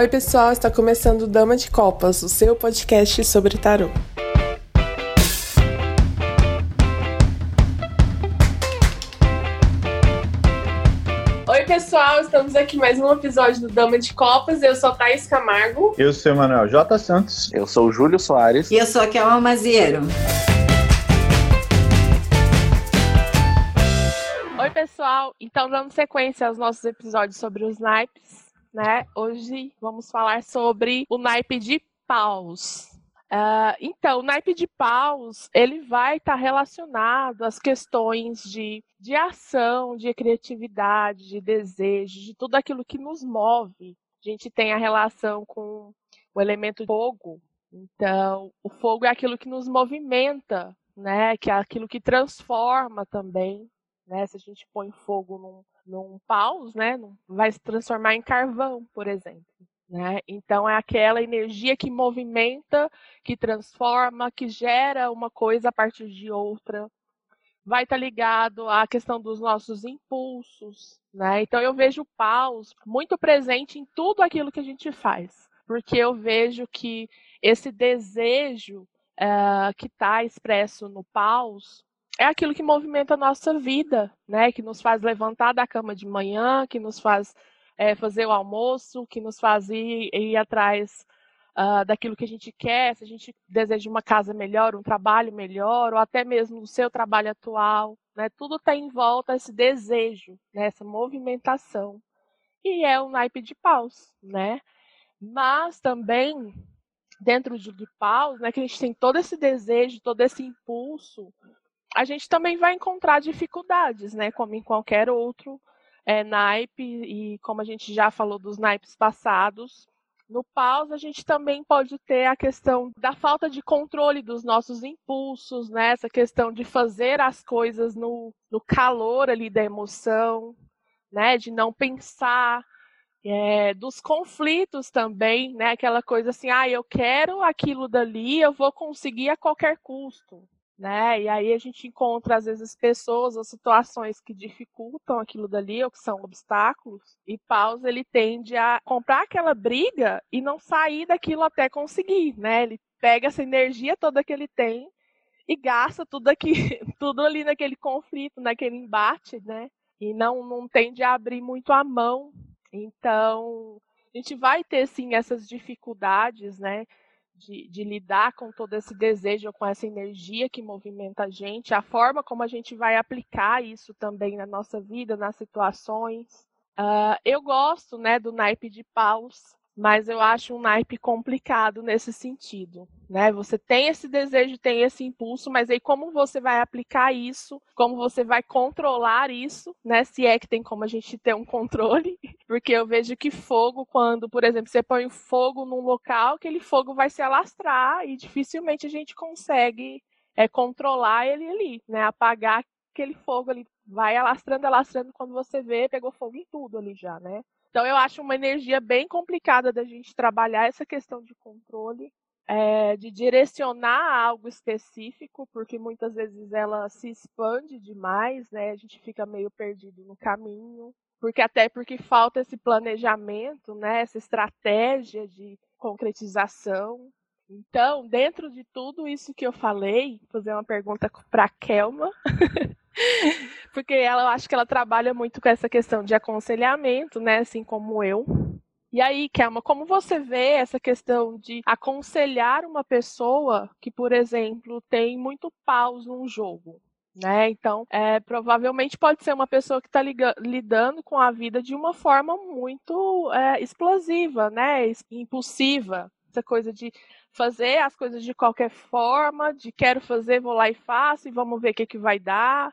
Oi, pessoal, está começando Dama de Copas, o seu podcast sobre tarô. Oi, pessoal, estamos aqui mais um episódio do Dama de Copas. Eu sou Thaís Camargo. Eu sou o Manuel J. Santos. Eu sou o Júlio Soares. E eu sou a Kelma Maziero. Oi, pessoal. Então, dando sequência aos nossos episódios sobre os naipes, né? Hoje vamos falar sobre o naipe de paus. Uh, então, o naipe de paus, ele vai estar tá relacionado às questões de, de ação, de criatividade, de desejo, de tudo aquilo que nos move. A gente tem a relação com o elemento fogo. Então, o fogo é aquilo que nos movimenta, né? Que é aquilo que transforma também, né? Se a gente põe fogo num, num paus, né? Vai se transformar em carvão, por exemplo. Né? Então é aquela energia que movimenta, que transforma, que gera uma coisa a partir de outra. Vai estar tá ligado à questão dos nossos impulsos, né? Então eu vejo o paus muito presente em tudo aquilo que a gente faz, porque eu vejo que esse desejo uh, que está expresso no paus é aquilo que movimenta a nossa vida, né? Que nos faz levantar da cama de manhã, que nos faz é, fazer o almoço, que nos faz ir, ir atrás uh, daquilo que a gente quer, se a gente deseja uma casa melhor, um trabalho melhor, ou até mesmo o seu trabalho atual, né? Tudo está em volta esse desejo, né? essa movimentação. E é o naipe de paus, né? Mas também dentro de, de paus, né, que a gente tem todo esse desejo, todo esse impulso, a gente também vai encontrar dificuldades, né, como em qualquer outro é, naipe, e como a gente já falou dos naipes passados, no paus a gente também pode ter a questão da falta de controle dos nossos impulsos, né? essa questão de fazer as coisas no, no calor ali da emoção, né? de não pensar, é, dos conflitos também, né? aquela coisa assim, ah, eu quero aquilo dali, eu vou conseguir a qualquer custo né? E aí a gente encontra às vezes pessoas ou situações que dificultam aquilo dali ou que são obstáculos. E Paus ele tende a comprar aquela briga e não sair daquilo até conseguir, né? Ele pega essa energia toda que ele tem e gasta tudo aqui, tudo ali naquele conflito, naquele embate, né? E não não tende a abrir muito a mão. Então, a gente vai ter sim essas dificuldades, né? De, de, lidar com todo esse desejo, com essa energia que movimenta a gente, a forma como a gente vai aplicar isso também na nossa vida, nas situações. Uh, eu gosto né, do naipe de paus, mas eu acho um naipe complicado nesse sentido, né? Você tem esse desejo, tem esse impulso, mas aí como você vai aplicar isso, como você vai controlar isso, né? Se é que tem como a gente ter um controle, porque eu vejo que fogo, quando, por exemplo, você põe fogo num local, aquele fogo vai se alastrar e dificilmente a gente consegue é, controlar ele ali, né? Apagar aquele fogo ali, vai alastrando, alastrando, quando você vê, pegou fogo em tudo ali já, né? Então eu acho uma energia bem complicada da gente trabalhar essa questão de controle, é, de direcionar algo específico, porque muitas vezes ela se expande demais, né? A gente fica meio perdido no caminho, porque até porque falta esse planejamento, né? Essa estratégia de concretização. Então, dentro de tudo isso que eu falei, vou fazer uma pergunta para Kelma. Porque ela, eu acho que ela trabalha muito com essa questão de aconselhamento, né? Assim como eu. E aí, Kelma, como você vê essa questão de aconselhar uma pessoa que, por exemplo, tem muito paus num jogo? Né? Então, é, provavelmente pode ser uma pessoa que está lidando com a vida de uma forma muito é, explosiva, né? impulsiva. Essa coisa de fazer as coisas de qualquer forma, de quero fazer, vou lá e faço, e vamos ver o que, que vai dar.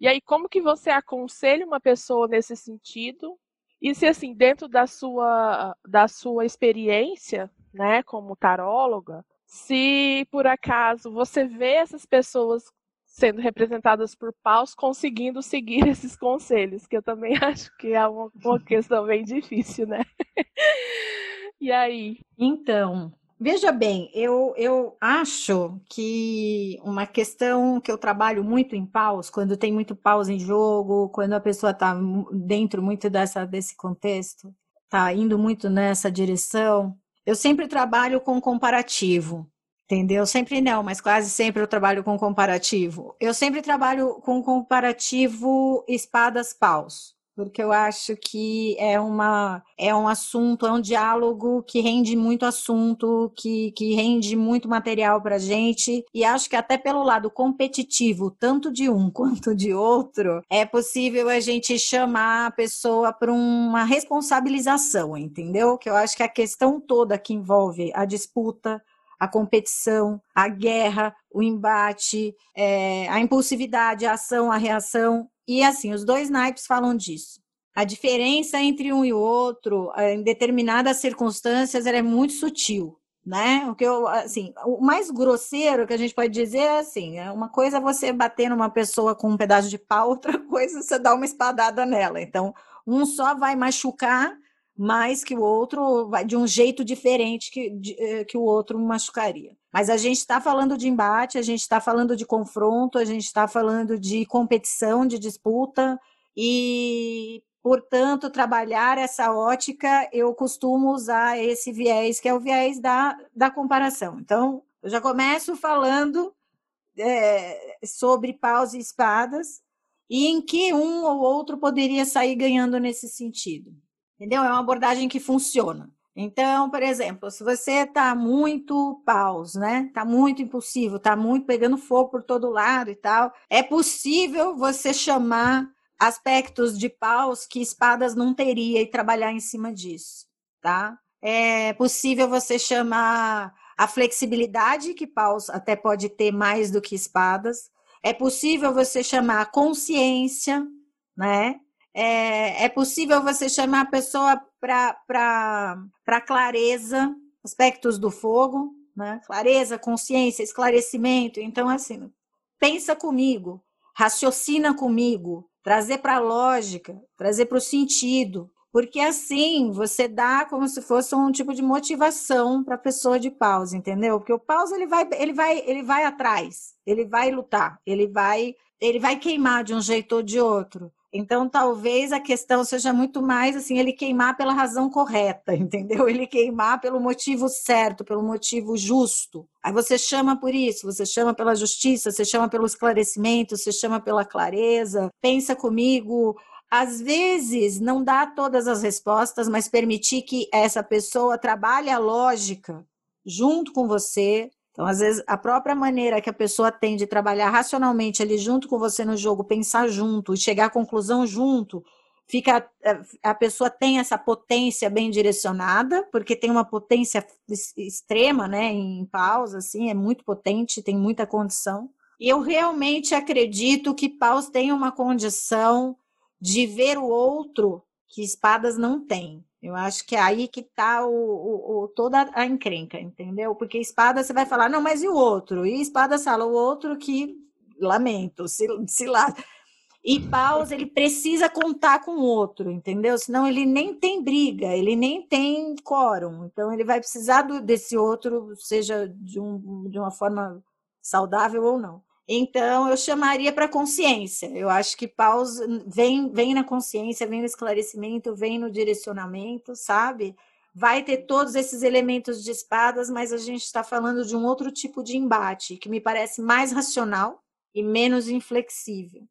E aí, como que você aconselha uma pessoa nesse sentido? E se, assim, dentro da sua, da sua experiência, né, como taróloga, se por acaso você vê essas pessoas sendo representadas por paus conseguindo seguir esses conselhos, que eu também acho que é uma, uma questão bem difícil, né? e aí? Então, Veja bem, eu, eu acho que uma questão que eu trabalho muito em paus, quando tem muito paus em jogo, quando a pessoa está dentro muito dessa, desse contexto, está indo muito nessa direção. Eu sempre trabalho com comparativo, entendeu? Sempre não, mas quase sempre eu trabalho com comparativo. Eu sempre trabalho com comparativo espadas-paus porque eu acho que é, uma, é um assunto, é um diálogo que rende muito assunto, que, que rende muito material para gente, e acho que até pelo lado competitivo, tanto de um quanto de outro, é possível a gente chamar a pessoa para uma responsabilização, entendeu? Que eu acho que a questão toda que envolve a disputa, a competição, a guerra, o embate, é, a impulsividade, a ação, a reação, e assim, os dois naipes falam disso. A diferença entre um e outro, eh, em determinadas circunstâncias, ela é muito sutil, né? O que eu, assim, o mais grosseiro que a gente pode dizer é assim, é uma coisa é você bater numa pessoa com um pedaço de pau, outra coisa é você dar uma espadada nela. Então, um só vai machucar mais que o outro, vai de um jeito diferente que, de, eh, que o outro machucaria. Mas a gente está falando de embate, a gente está falando de confronto, a gente está falando de competição, de disputa, e, portanto, trabalhar essa ótica, eu costumo usar esse viés, que é o viés da, da comparação. Então, eu já começo falando é, sobre paus e espadas, e em que um ou outro poderia sair ganhando nesse sentido. Entendeu? É uma abordagem que funciona. Então, por exemplo, se você está muito paus, né? Está muito impulsivo, está muito pegando fogo por todo lado e tal, é possível você chamar aspectos de paus que espadas não teria e trabalhar em cima disso, tá? É possível você chamar a flexibilidade que paus até pode ter mais do que espadas. É possível você chamar a consciência, né? É, é possível você chamar a pessoa para clareza, aspectos do fogo, né? clareza, consciência, esclarecimento. Então, assim, pensa comigo, raciocina comigo, trazer para a lógica, trazer para o sentido, porque assim você dá como se fosse um tipo de motivação para a pessoa de pausa, entendeu? Porque o pausa ele vai, ele vai, ele vai atrás, ele vai lutar, ele vai, ele vai queimar de um jeito ou de outro. Então, talvez a questão seja muito mais assim, ele queimar pela razão correta, entendeu? Ele queimar pelo motivo certo, pelo motivo justo. Aí você chama por isso, você chama pela justiça, você chama pelo esclarecimento, você chama pela clareza. Pensa comigo, às vezes não dá todas as respostas, mas permitir que essa pessoa trabalhe a lógica junto com você, então, às vezes, a própria maneira que a pessoa tem de trabalhar racionalmente ali junto com você no jogo, pensar junto e chegar à conclusão junto, fica eh, a pessoa tem essa potência bem direcionada, porque tem uma potência extrema, né, em pausa, assim, é muito potente, tem muita condição. E eu realmente acredito que paus tem uma condição de ver o outro que espadas não têm. Eu acho que é aí que está o, o, o, toda a encrenca, entendeu? Porque espada você vai falar, não, mas e o outro? E espada fala, o outro que, lamento, se, se lá. E paus, ele precisa contar com o outro, entendeu? Senão ele nem tem briga, ele nem tem quórum. Então ele vai precisar do, desse outro, seja de, um, de uma forma saudável ou não. Então, eu chamaria para consciência. Eu acho que pausa vem, vem na consciência, vem no esclarecimento, vem no direcionamento, sabe? Vai ter todos esses elementos de espadas, mas a gente está falando de um outro tipo de embate, que me parece mais racional e menos inflexível.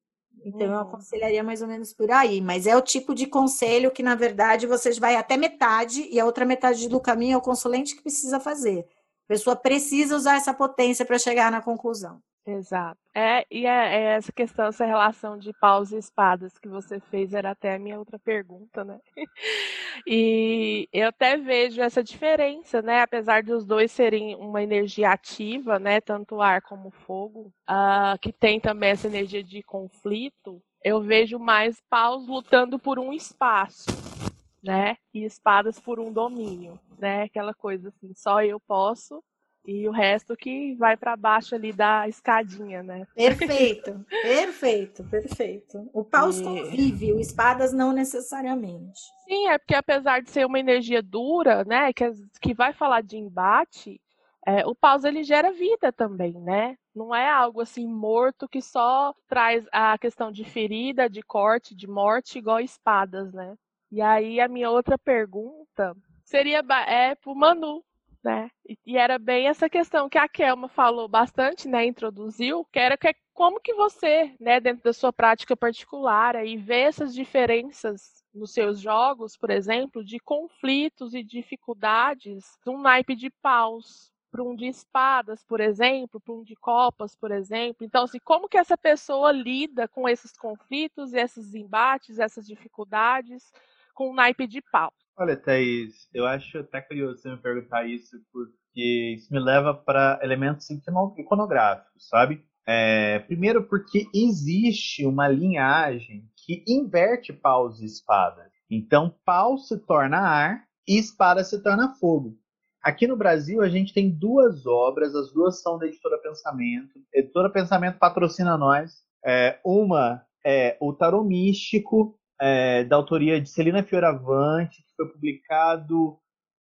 Então, eu uhum. aconselharia mais ou menos por aí. Mas é o tipo de conselho que, na verdade, vocês vai até metade, e a outra metade do caminho é o consulente que precisa fazer. A pessoa precisa usar essa potência para chegar na conclusão. Exato. É, e é, é, essa questão, essa relação de paus e espadas que você fez era até a minha outra pergunta, né? E eu até vejo essa diferença, né? Apesar de os dois serem uma energia ativa, né? Tanto ar como fogo, uh, que tem também essa energia de conflito, eu vejo mais paus lutando por um espaço, né? E espadas por um domínio, né? Aquela coisa assim, só eu posso e o resto que vai para baixo ali da escadinha, né? Perfeito, perfeito, perfeito. O paus e... convive, o espadas não necessariamente. Sim, é porque apesar de ser uma energia dura, né, que, que vai falar de embate, é, o paus ele gera vida também, né? Não é algo assim morto que só traz a questão de ferida, de corte, de morte, igual espadas, né? E aí a minha outra pergunta seria é pro Manu, né? E era bem essa questão que a Kelma falou bastante, né, introduziu, que era que como que você, né, dentro da sua prática particular, aí vê essas diferenças nos seus jogos, por exemplo, de conflitos e dificuldades de um naipe de paus para um de espadas, por exemplo, para um de copas, por exemplo. Então, assim, como que essa pessoa lida com esses conflitos, esses embates, essas dificuldades com o naipe de pau? Olha, Thaís, eu acho até curioso você me perguntar isso, porque isso me leva para elementos iconográficos, sabe? É, primeiro porque existe uma linhagem que inverte paus e espadas. Então, pau se torna ar e espada se torna fogo. Aqui no Brasil, a gente tem duas obras, as duas são da Editora Pensamento. A Editora Pensamento patrocina nós. É, uma é o Tarô Místico, é, da autoria de Celina Fioravante, que foi publicado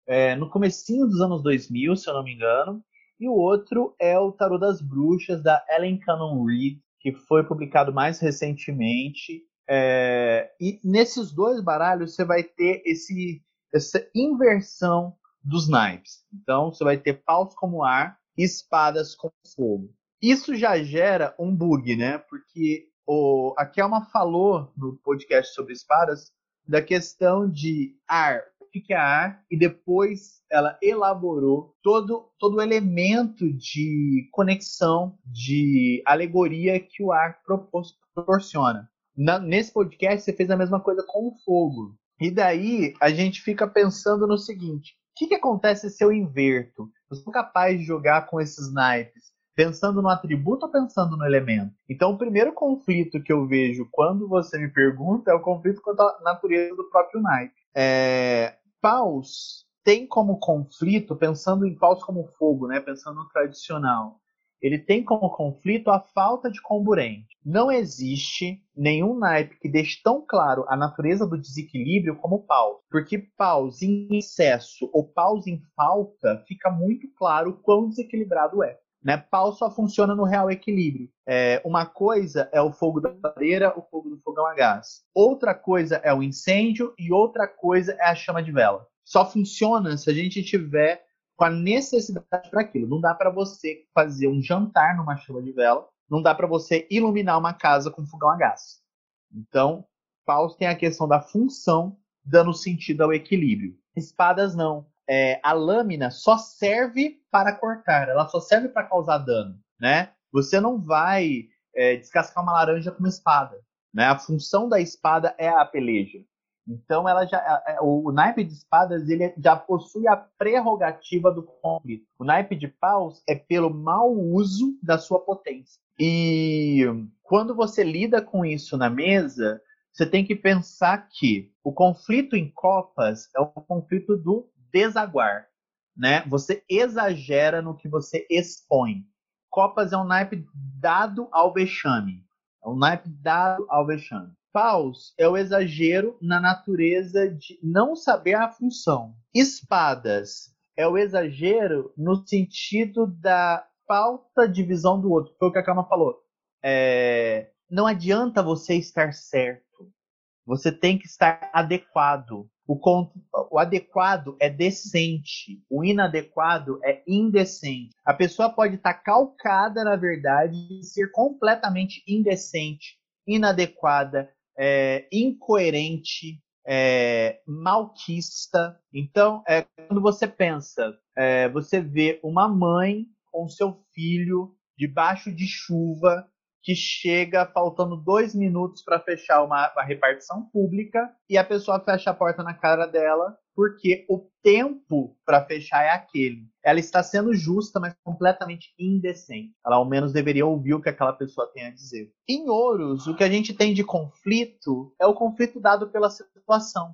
é, no comecinho dos anos 2000, se eu não me engano. E o outro é o Tarot das Bruxas, da Ellen Cannon Reed, que foi publicado mais recentemente. É, e nesses dois baralhos você vai ter esse, essa inversão dos naipes. Então você vai ter paus como ar e espadas como fogo. Isso já gera um bug, né? Porque o, a Kelma falou no podcast sobre espadas da questão de ar, o que é ar, e depois ela elaborou todo, todo o elemento de conexão, de alegoria que o ar proporciona. Na, nesse podcast você fez a mesma coisa com o fogo. E daí a gente fica pensando no seguinte: o que, que acontece se eu inverto? Eu sou capaz de jogar com esses naipes pensando no atributo ou pensando no elemento? Então, o primeiro conflito que eu vejo quando você me pergunta é o conflito com a natureza do próprio naipe. É, paus tem como conflito, pensando em paus como fogo, né? pensando no tradicional, ele tem como conflito a falta de comburente. Não existe nenhum naipe que deixe tão claro a natureza do desequilíbrio como paus. Porque paus em excesso ou paus em falta, fica muito claro quão desequilibrado é. Né? Pau só funciona no real equilíbrio. É, uma coisa é o fogo da lareira, o fogo do fogão a gás. Outra coisa é o incêndio e outra coisa é a chama de vela. Só funciona se a gente tiver com a necessidade para aquilo. Não dá para você fazer um jantar numa chama de vela, não dá para você iluminar uma casa com fogão a gás. Então, paus tem a questão da função dando sentido ao equilíbrio. Espadas não é, a lâmina só serve para cortar, ela só serve para causar dano, né? Você não vai é, descascar uma laranja com uma espada, né? A função da espada é a peleja. Então, ela já, é, o, o naipe de espadas ele já possui a prerrogativa do conflito. O naipe de paus é pelo mau uso da sua potência. E quando você lida com isso na mesa, você tem que pensar que o conflito em copas é o conflito do desaguar, né? Você exagera no que você expõe. Copas é um naipe dado ao vexame. É um naipe dado ao vexame. Paus é o exagero na natureza de não saber a função. Espadas é o exagero no sentido da falta de visão do outro. Foi o que a Kama falou. É, não adianta você estar certo. Você tem que estar adequado. O, o, adequado é decente, o inadequado é indecente. A pessoa pode estar tá calcada, na verdade, e ser completamente indecente, inadequada, é, incoerente, é, malquista. Então, é, quando você pensa, é, você vê uma mãe com seu filho debaixo de chuva que chega faltando dois minutos para fechar uma, uma, repartição pública e a pessoa fecha a porta na cara dela porque o tempo para fechar é aquele. Ela está sendo justa, mas completamente indecente. Ela ao menos deveria ouvir o que aquela pessoa tem a dizer. Em Ouros, o que a gente tem de conflito é o conflito dado pela situação.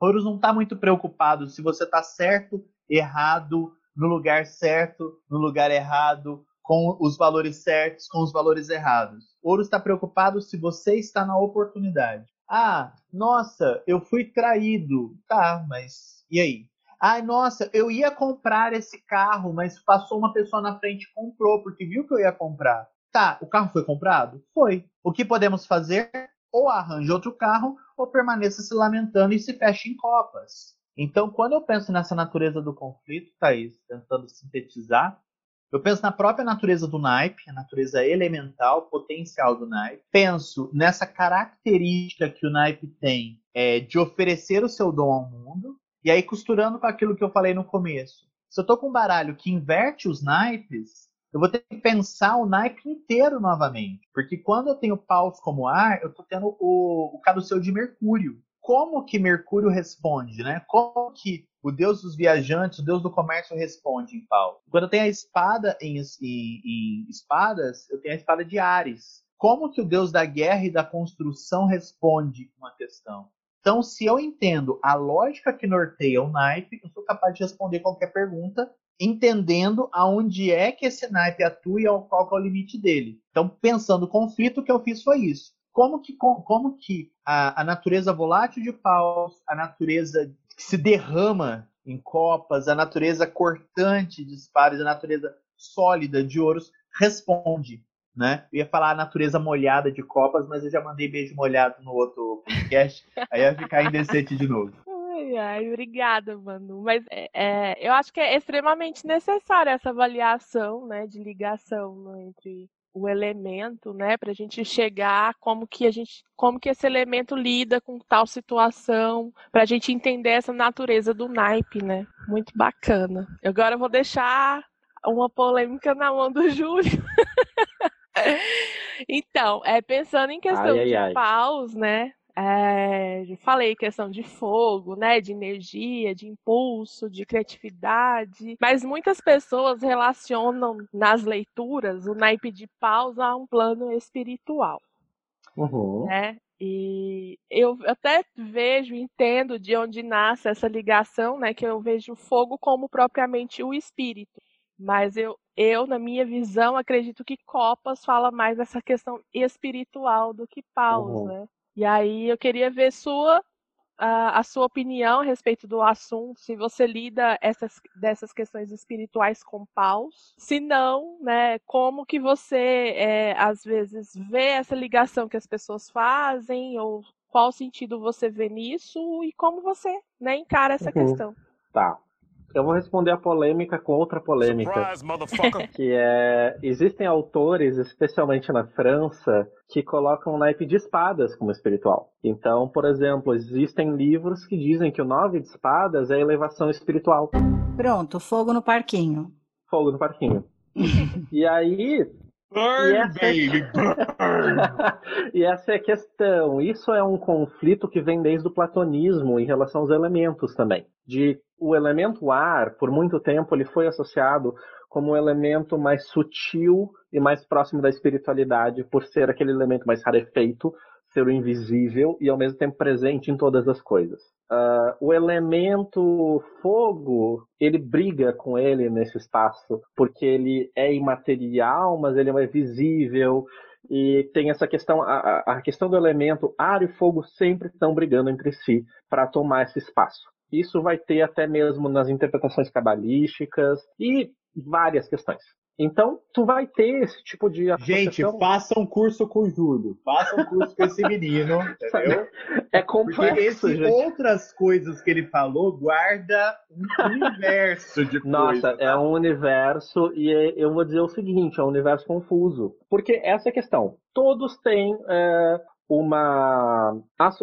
Ouros não está muito preocupado se você está certo, errado, no lugar certo, no lugar errado, com os valores certos, com os valores errados. Ouro está preocupado se você está na oportunidade. Ah, nossa, eu fui traído. Tá, mas e aí? Ah, nossa, eu ia comprar esse carro, mas passou uma pessoa na frente e comprou, porque viu que eu ia comprar. Tá, o carro foi comprado? Foi. O que podemos fazer? ou arranje outro carro, ou permaneça se lamentando e se feche em copas. Então, quando eu penso nessa natureza do conflito, Thaís, tentando sintetizar, eu penso na própria natureza do naipe, a natureza elemental, potencial do naipe. Penso nessa característica que o naipe tem é, de oferecer o seu dom ao mundo. E aí, costurando com aquilo que eu falei no começo. Se eu estou com um baralho que inverte os naipes, eu vou ter que pensar o naipe inteiro novamente. Porque quando eu tenho paus como ar, eu estou tendo o, o caduceu de Mercúrio. Como que Mercúrio responde, né? Como que o deus dos viajantes, o deus do comércio responde em pau? Quando eu tenho a espada em, em, em espadas, eu tenho a espada de Ares. Como que o deus da guerra e da construção responde uma questão? Então, se eu entendo a lógica que norteia o naipe, eu sou capaz de responder qualquer pergunta entendendo aonde é que esse naipe atua e qual é o limite dele. Então, pensando o conflito, o que eu fiz foi isso. Como que, como que a, a natureza volátil de paus, a natureza que se derrama em copas, a natureza cortante de espadas, a natureza sólida de ouros responde, né? Eu ia falar a natureza molhada de copas, mas eu já mandei beijo molhado no outro podcast, aí ia ficar indecente de novo. Ai, ai, obrigada, Manu. Mas é, é, eu acho que é extremamente necessária essa avaliação, né, de ligação né, entre o elemento, né, para a gente chegar como que a gente, como que esse elemento lida com tal situação, para a gente entender essa natureza do naipe, né? Muito bacana. Agora eu vou deixar uma polêmica na mão do Júlio. então, é pensando em questão ai, de ai. paus, né? É, falei questão de fogo, né, de energia, de impulso, de criatividade, mas muitas pessoas relacionam nas leituras o naipe de paus a um plano espiritual, uhum. né? E eu até vejo, entendo de onde nasce essa ligação, né? Que eu vejo o fogo como propriamente o espírito. Mas eu, eu, na minha visão, acredito que Copas fala mais dessa questão espiritual do que Paus, uhum. né? E aí eu queria ver sua a, sua opinião a respeito do assunto, se você lida essas, dessas questões espirituais com paus, se não, né, como que você é, às vezes vê essa ligação que as pessoas fazem, ou qual sentido você vê nisso e como você né, encara essa uhum. questão. Tá. Eu vou responder a polêmica com outra polêmica. Surprise, que é. Existem autores, especialmente na França, que colocam o naipe de espadas como espiritual. Então, por exemplo, existem livros que dizem que o nove de espadas é elevação espiritual. Pronto, fogo no parquinho. Fogo no parquinho. e aí, Burn, e essa... baby, burn. e essa é a questão. Isso é um conflito que vem desde o platonismo em relação aos elementos também. De o elemento ar, por muito tempo, ele foi associado como um elemento mais sutil e mais próximo da espiritualidade, por ser aquele elemento mais rarefeito, ser o invisível e ao mesmo tempo presente em todas as coisas. Uh, o elemento fogo, ele briga com ele nesse espaço, porque ele é imaterial, mas ele é visível, e tem essa questão, a, a questão do elemento ar e fogo sempre estão brigando entre si para tomar esse espaço. Isso vai ter até mesmo nas interpretações cabalísticas e várias questões. Então, tu vai ter esse tipo de Gente, faça um curso com o Júlio. Faça um curso com esse menino, entendeu? É complexo, Porque esse, outras coisas que ele falou guarda um universo de Nossa, coisa, é um universo e é, eu vou dizer o seguinte, é um universo confuso. Porque essa é a questão. Todos têm é, uma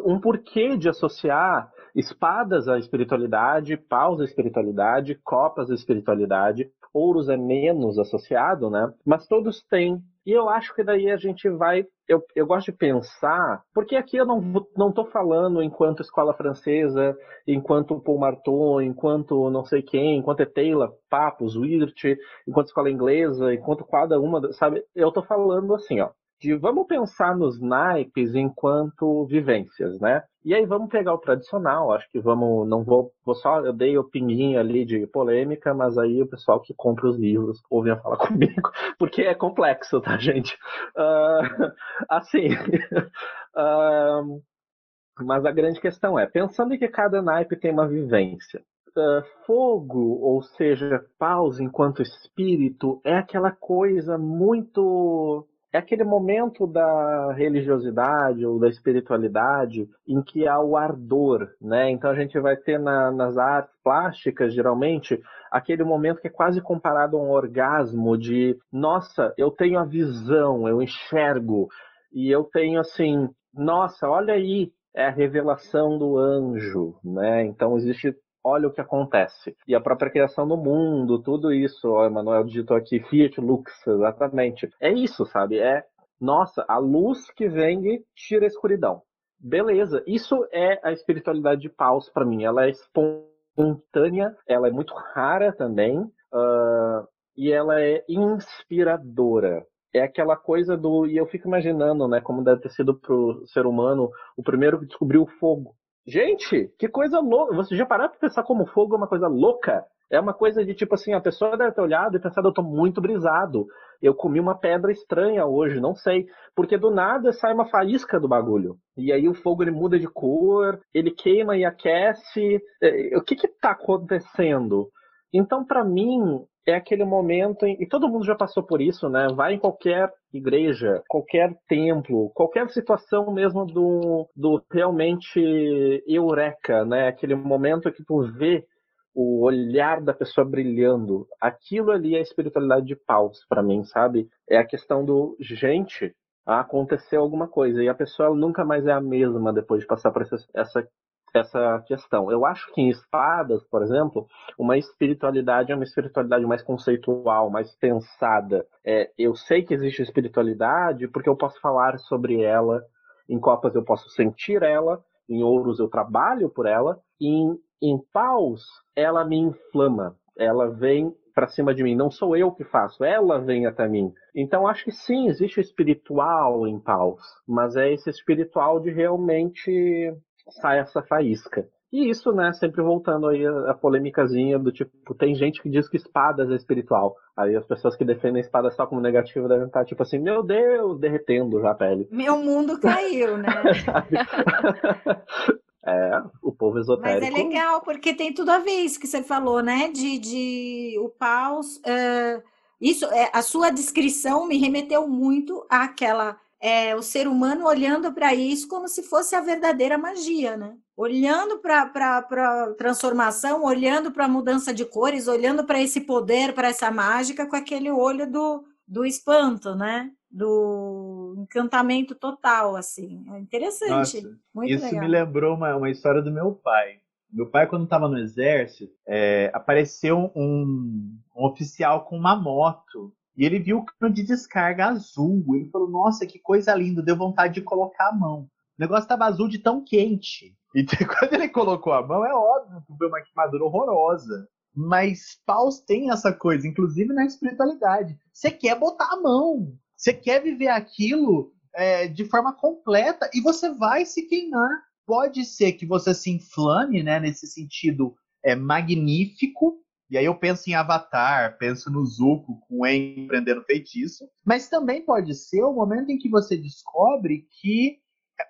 um porquê de associar espadas à espiritualidade, paus à espiritualidade, copas à espiritualidade, ouros é menos associado, né? Mas todos têm. E eu acho que daí a gente vai. Eu, eu gosto de pensar, porque aqui eu não, não tô falando enquanto escola francesa, enquanto Paul Marton, enquanto não sei quem, enquanto é Taylor, Papos, Wirt, enquanto escola inglesa, enquanto cada uma, sabe? Eu tô falando assim, ó de vamos pensar nos naipes enquanto vivências, né? E aí vamos pegar o tradicional, acho que vamos, não vou, vou só, eu dei o pinguinho ali de polêmica, mas aí o pessoal que compra os livros ouvem a falar comigo, porque é complexo, tá, gente? Uh, assim, uh, mas a grande questão é, pensando que cada naipe tem uma vivência, Uh, fogo, ou seja, pausa enquanto espírito, é aquela coisa muito é aquele momento da religiosidade ou da espiritualidade em que há o ardor, né? Então a gente vai ter na, nas artes plásticas, geralmente, aquele momento que é quase comparado a um orgasmo de, nossa, eu tenho a visão, eu enxergo, e eu tenho assim, nossa, olha aí, é a revelação do anjo, né? Então existe olha o que acontece. E a própria criação do mundo, tudo isso, o Emanuel digitou aqui, Fiat Lux, exatamente. É isso, sabe? É, nossa, a luz que vem tira a escuridão. Beleza, isso é a espiritualidade de Paus para mim. Ela é espontânea, ela é muito rara também, uh, e ela é inspiradora é aquela coisa do. E eu fico imaginando, né, como deve ter sido pro ser humano o primeiro que descobriu o fogo. Gente, que coisa louca. Você já parou pra pensar como fogo é uma coisa louca? É uma coisa de tipo assim, a pessoa deve ter olhado e pensado, eu tô muito brisado. Eu comi uma pedra estranha hoje, não sei. Porque do nada sai uma faísca do bagulho. E aí o fogo ele muda de cor, ele queima e aquece. É, o que que tá acontecendo? Então, para mim, é aquele momento em, e todo mundo já passou por isso, né? Vai em qualquer igreja, qualquer templo, qualquer situação mesmo do, do realmente eureka, né? Aquele momento que tu vê o olhar da pessoa brilhando. Aquilo ali é a espiritualidade de paus para mim, sabe? É a questão do gente, aconteceu alguma coisa e a pessoa nunca mais é a mesma depois de passar por essa, essa essa questão. Eu acho que em espadas, por exemplo, uma espiritualidade é uma espiritualidade mais conceitual, mais pensada. É, eu sei que existe espiritualidade porque eu posso falar sobre ela. Em copas eu posso sentir ela, em ouros eu trabalho por ela, e em, em paus ela me inflama. Ela vem para cima de mim. Não sou eu que faço, ela vem até mim. Então acho que sim, existe espiritual em paus, mas é esse espiritual de realmente sai essa faísca. E isso, né, sempre voltando aí a, a polêmicazinha do tipo, tem gente que diz que espadas é espiritual. Aí as pessoas que defendem a espada só como negativa devem estar tipo assim, meu Deus, derretendo já a pele. Meu mundo caiu, né? É, o povo esotérico. Mas é legal, porque tem tudo a ver isso que você falou, né? De, de o paus. Uh, isso, é, a sua descrição me remeteu muito àquela é, o ser humano olhando para isso como se fosse a verdadeira magia, né? Olhando para a transformação, olhando para a mudança de cores, olhando para esse poder, para essa mágica, com aquele olho do, do espanto, né? Do encantamento total, assim. É interessante. Nossa, isso legal. me lembrou uma, uma história do meu pai. Meu pai, quando estava no exército, é, apareceu um, um oficial com uma moto e ele viu o cano de descarga azul. Ele falou: Nossa, que coisa linda, deu vontade de colocar a mão. O negócio estava azul de tão quente. E quando ele colocou a mão, é óbvio que foi uma queimadura horrorosa. Mas paus tem essa coisa, inclusive na espiritualidade. Você quer botar a mão, você quer viver aquilo é, de forma completa e você vai se queimar. Pode ser que você se inflame, né, nesse sentido é magnífico, e aí eu penso em Avatar, penso no Zuko com Aang prendendo feitiço, mas também pode ser o momento em que você descobre que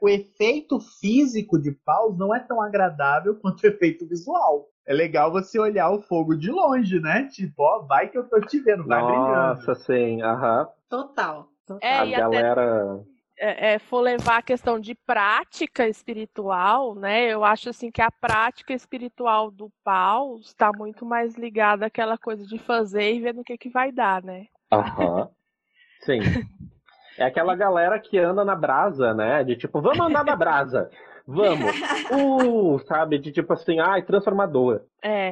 o efeito físico de paus não é tão agradável quanto o efeito visual. É legal você olhar o fogo de longe, né? Tipo, ó, vai que eu tô te vendo, vai Nossa, brilhando. Nossa, sim, aham. Total. total. É, a galera... Até é, é, for levar a questão de prática espiritual, né? Eu acho assim que a prática espiritual do Paulo está muito mais ligada àquela coisa de fazer e ver no que, que vai dar, né? Aham. Sim. É aquela galera que anda na brasa, né? De tipo, vamos andar na brasa. Vamos. Uh, sabe? De tipo assim, ai, transformador. É.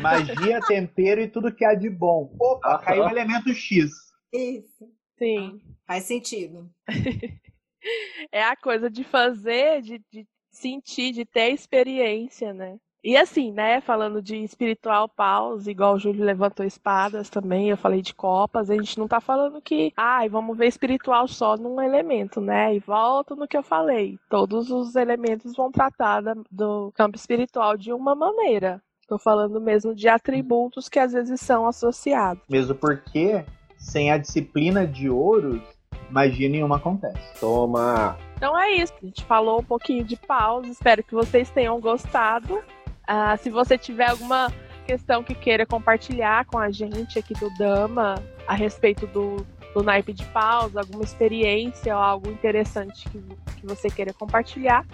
Magia, tempero e tudo que há de bom. Opa, caiu o elemento X. Isso. Sim. Faz sentido. é a coisa de fazer, de, de sentir, de ter experiência, né? E assim, né, falando de espiritual paus, igual o Júlio levantou espadas também, eu falei de copas, a gente não tá falando que, ai, vamos ver espiritual só num elemento, né? E volto no que eu falei. Todos os elementos vão tratar do campo espiritual de uma maneira. Tô falando mesmo de atributos que às vezes são associados. Mesmo porque, sem a disciplina de ouros, magia nenhuma acontece. Toma! Então é isso, a gente falou um pouquinho de pausa, espero que vocês tenham gostado. Uh, se você tiver alguma questão que queira compartilhar com a gente aqui do Dama a respeito do do naipe de pausa, alguma experiência ou algo interessante que, que você queira compartilhar.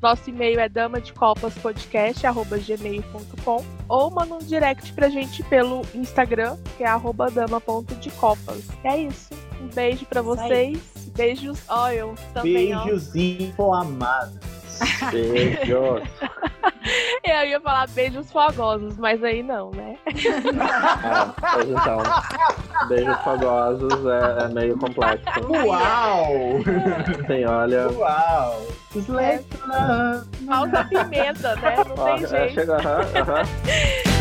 Nosso e-mail é damadecopaspodcast.gmail.com ou manda um direct pra gente pelo Instagram, que é arroba dama.decopas. É isso. Um beijo pra vocês. Beijos. Eu também. Beijos inflamados. Beijos. Eu ia falar beijos fogosos, mas aí não, né? É, pois então. Beijos fogosos é, é meio complexo. Uau! Sim, olha. Uau! É. Falta pimenta, né? Não tem É, jeito. chega, aham, aham.